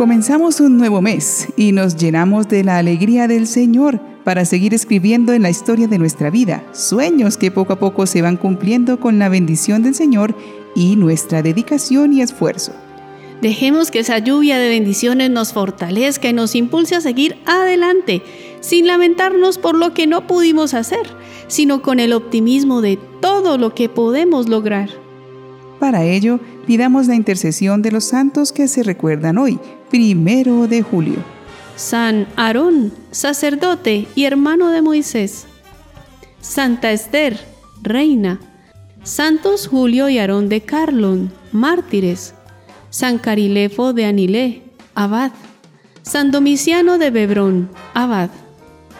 Comenzamos un nuevo mes y nos llenamos de la alegría del Señor para seguir escribiendo en la historia de nuestra vida, sueños que poco a poco se van cumpliendo con la bendición del Señor y nuestra dedicación y esfuerzo. Dejemos que esa lluvia de bendiciones nos fortalezca y nos impulse a seguir adelante, sin lamentarnos por lo que no pudimos hacer, sino con el optimismo de todo lo que podemos lograr. Para ello, pidamos la intercesión de los santos que se recuerdan hoy, primero de julio. San Aarón, sacerdote y hermano de Moisés. Santa Esther, reina. Santos Julio y Aarón de Carlon, mártires. San Carilefo de Anilé, abad. San Domiciano de Bebrón, abad.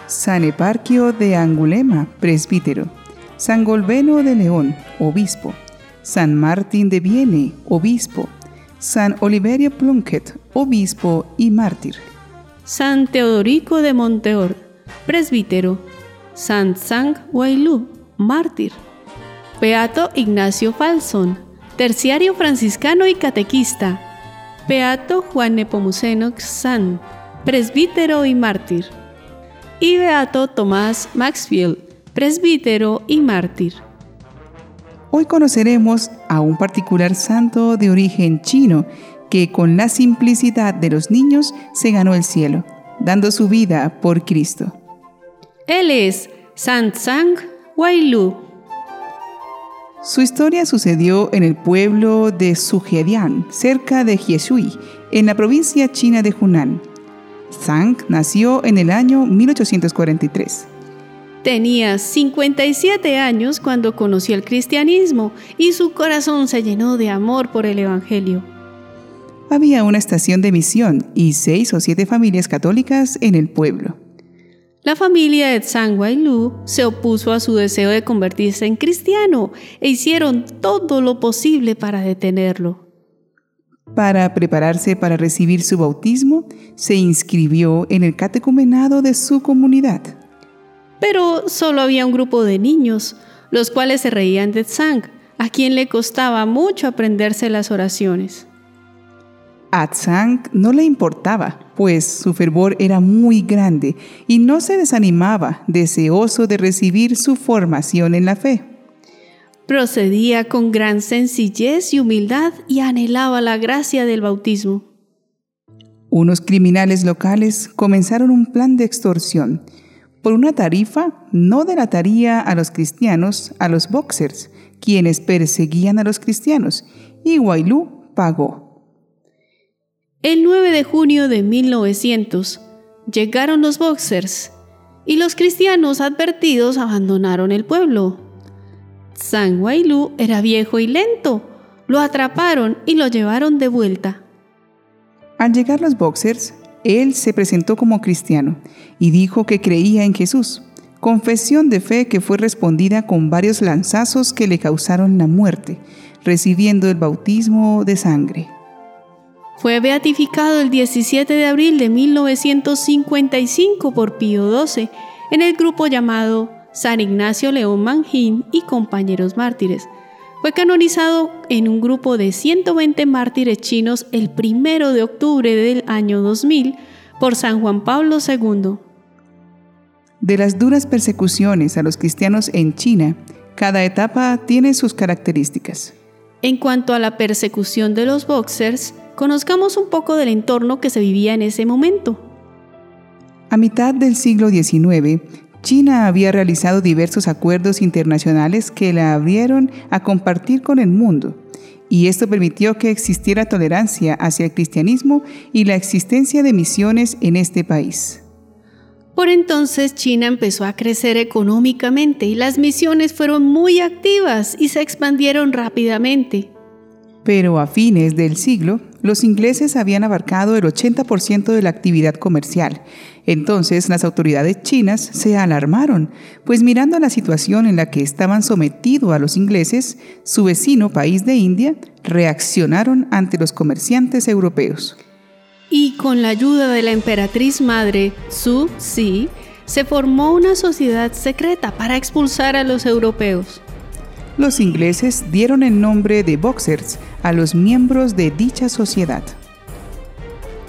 San Eparquio de Angulema, presbítero. San Golbeno de León, obispo. San Martín de Viene, obispo, San Oliverio Plunkett, obispo y mártir. San Teodorico de Monteor, presbítero, San Sang Wailú, mártir. Beato Ignacio Falson, terciario franciscano y catequista. Beato Juan Nepomuceno San, presbítero y mártir. Y Beato Tomás Maxfield, presbítero y mártir. Hoy conoceremos a un particular santo de origen chino que con la simplicidad de los niños se ganó el cielo, dando su vida por Cristo. Él es Sant Sang Wailu. Su historia sucedió en el pueblo de Sugedian, cerca de Jieshui, en la provincia china de Hunan. Sang nació en el año 1843. Tenía 57 años cuando conoció el cristianismo y su corazón se llenó de amor por el Evangelio. Había una estación de misión y seis o siete familias católicas en el pueblo. La familia de Tsang Lu se opuso a su deseo de convertirse en cristiano e hicieron todo lo posible para detenerlo. Para prepararse para recibir su bautismo, se inscribió en el catecumenado de su comunidad pero solo había un grupo de niños, los cuales se reían de Tsang, a quien le costaba mucho aprenderse las oraciones. A Tsang no le importaba, pues su fervor era muy grande y no se desanimaba, deseoso de recibir su formación en la fe. Procedía con gran sencillez y humildad y anhelaba la gracia del bautismo. Unos criminales locales comenzaron un plan de extorsión por una tarifa no delataría a los cristianos a los boxers, quienes perseguían a los cristianos, y Wailu pagó. El 9 de junio de 1900 llegaron los boxers y los cristianos advertidos abandonaron el pueblo. San Wailu era viejo y lento. Lo atraparon y lo llevaron de vuelta. Al llegar los boxers, él se presentó como cristiano y dijo que creía en Jesús, confesión de fe que fue respondida con varios lanzazos que le causaron la muerte, recibiendo el bautismo de sangre. Fue beatificado el 17 de abril de 1955 por Pío XII en el grupo llamado San Ignacio León Manjín y compañeros mártires, fue canonizado en un grupo de 120 mártires chinos el 1 de octubre del año 2000 por San Juan Pablo II. De las duras persecuciones a los cristianos en China, cada etapa tiene sus características. En cuanto a la persecución de los boxers, conozcamos un poco del entorno que se vivía en ese momento. A mitad del siglo XIX, China había realizado diversos acuerdos internacionales que la abrieron a compartir con el mundo, y esto permitió que existiera tolerancia hacia el cristianismo y la existencia de misiones en este país. Por entonces China empezó a crecer económicamente y las misiones fueron muy activas y se expandieron rápidamente. Pero a fines del siglo, los ingleses habían abarcado el 80% de la actividad comercial. Entonces las autoridades chinas se alarmaron, pues mirando la situación en la que estaban sometidos a los ingleses, su vecino país de India, reaccionaron ante los comerciantes europeos. Y con la ayuda de la emperatriz madre Su Si, se formó una sociedad secreta para expulsar a los europeos. Los ingleses dieron el nombre de Boxers a los miembros de dicha sociedad.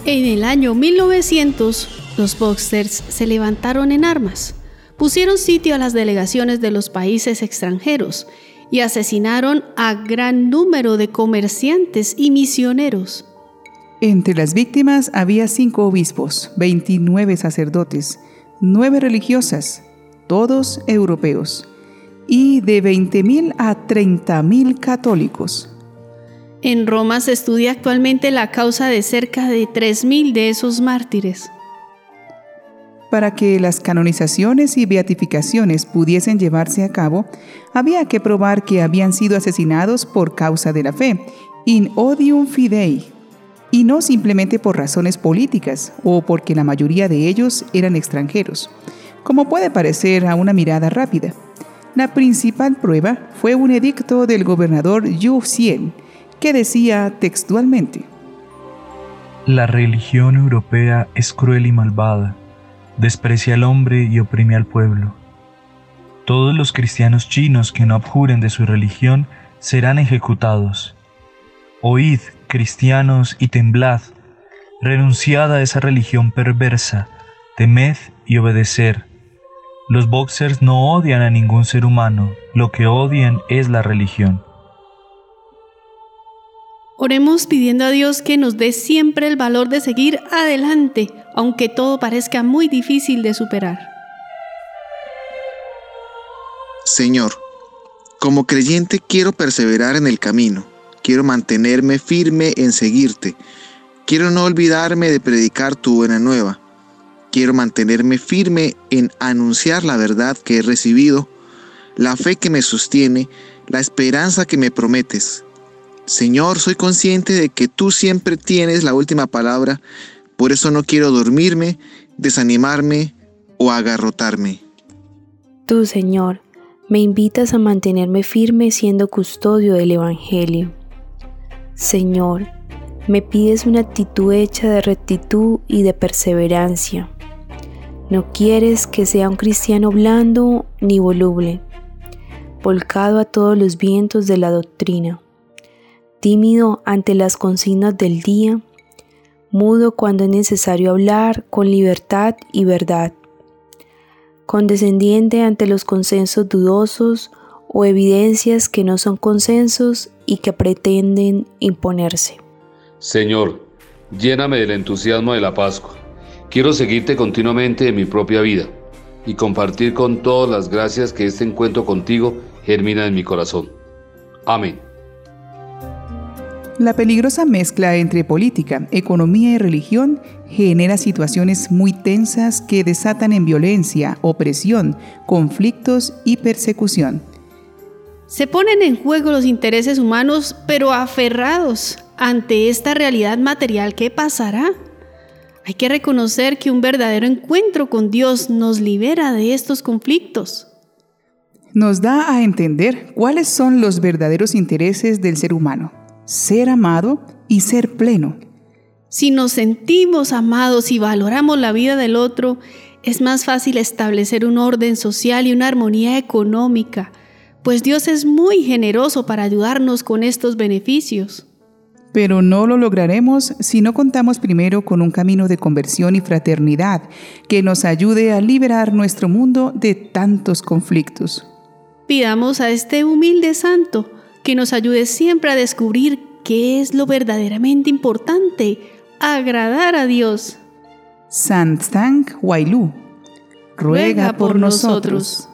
En el año 1900, los Boxers se levantaron en armas, pusieron sitio a las delegaciones de los países extranjeros y asesinaron a gran número de comerciantes y misioneros. Entre las víctimas había cinco obispos, 29 sacerdotes, nueve religiosas, todos europeos, y de 20.000 a 30.000 católicos. En Roma se estudia actualmente la causa de cerca de 3.000 de esos mártires. Para que las canonizaciones y beatificaciones pudiesen llevarse a cabo, había que probar que habían sido asesinados por causa de la fe, in odium fidei, y no simplemente por razones políticas o porque la mayoría de ellos eran extranjeros, como puede parecer a una mirada rápida. La principal prueba fue un edicto del gobernador Yu Xien, que decía textualmente: La religión europea es cruel y malvada desprecia al hombre y oprime al pueblo. Todos los cristianos chinos que no abjuren de su religión serán ejecutados. Oíd, cristianos, y temblad, renunciad a esa religión perversa, temed y obedecer. Los boxers no odian a ningún ser humano, lo que odian es la religión. Oremos pidiendo a Dios que nos dé siempre el valor de seguir adelante, aunque todo parezca muy difícil de superar. Señor, como creyente quiero perseverar en el camino, quiero mantenerme firme en seguirte, quiero no olvidarme de predicar tu buena nueva, quiero mantenerme firme en anunciar la verdad que he recibido, la fe que me sostiene, la esperanza que me prometes Señor, soy consciente de que tú siempre tienes la última palabra, por eso no quiero dormirme, desanimarme o agarrotarme. Tú, Señor, me invitas a mantenerme firme siendo custodio del Evangelio. Señor, me pides una actitud hecha de rectitud y de perseverancia. No quieres que sea un cristiano blando ni voluble, volcado a todos los vientos de la doctrina tímido ante las consignas del día, mudo cuando es necesario hablar con libertad y verdad, condescendiente ante los consensos dudosos o evidencias que no son consensos y que pretenden imponerse. Señor, lléname del entusiasmo de la Pascua. Quiero seguirte continuamente en mi propia vida y compartir con todas las gracias que este encuentro contigo germina en mi corazón. Amén. La peligrosa mezcla entre política, economía y religión genera situaciones muy tensas que desatan en violencia, opresión, conflictos y persecución. Se ponen en juego los intereses humanos, pero aferrados ante esta realidad material, ¿qué pasará? Hay que reconocer que un verdadero encuentro con Dios nos libera de estos conflictos. Nos da a entender cuáles son los verdaderos intereses del ser humano ser amado y ser pleno. Si nos sentimos amados y valoramos la vida del otro, es más fácil establecer un orden social y una armonía económica, pues Dios es muy generoso para ayudarnos con estos beneficios. Pero no lo lograremos si no contamos primero con un camino de conversión y fraternidad que nos ayude a liberar nuestro mundo de tantos conflictos. Pidamos a este humilde santo que nos ayude siempre a descubrir qué es lo verdaderamente importante, agradar a Dios. San Tang Wailu, ruega por nosotros.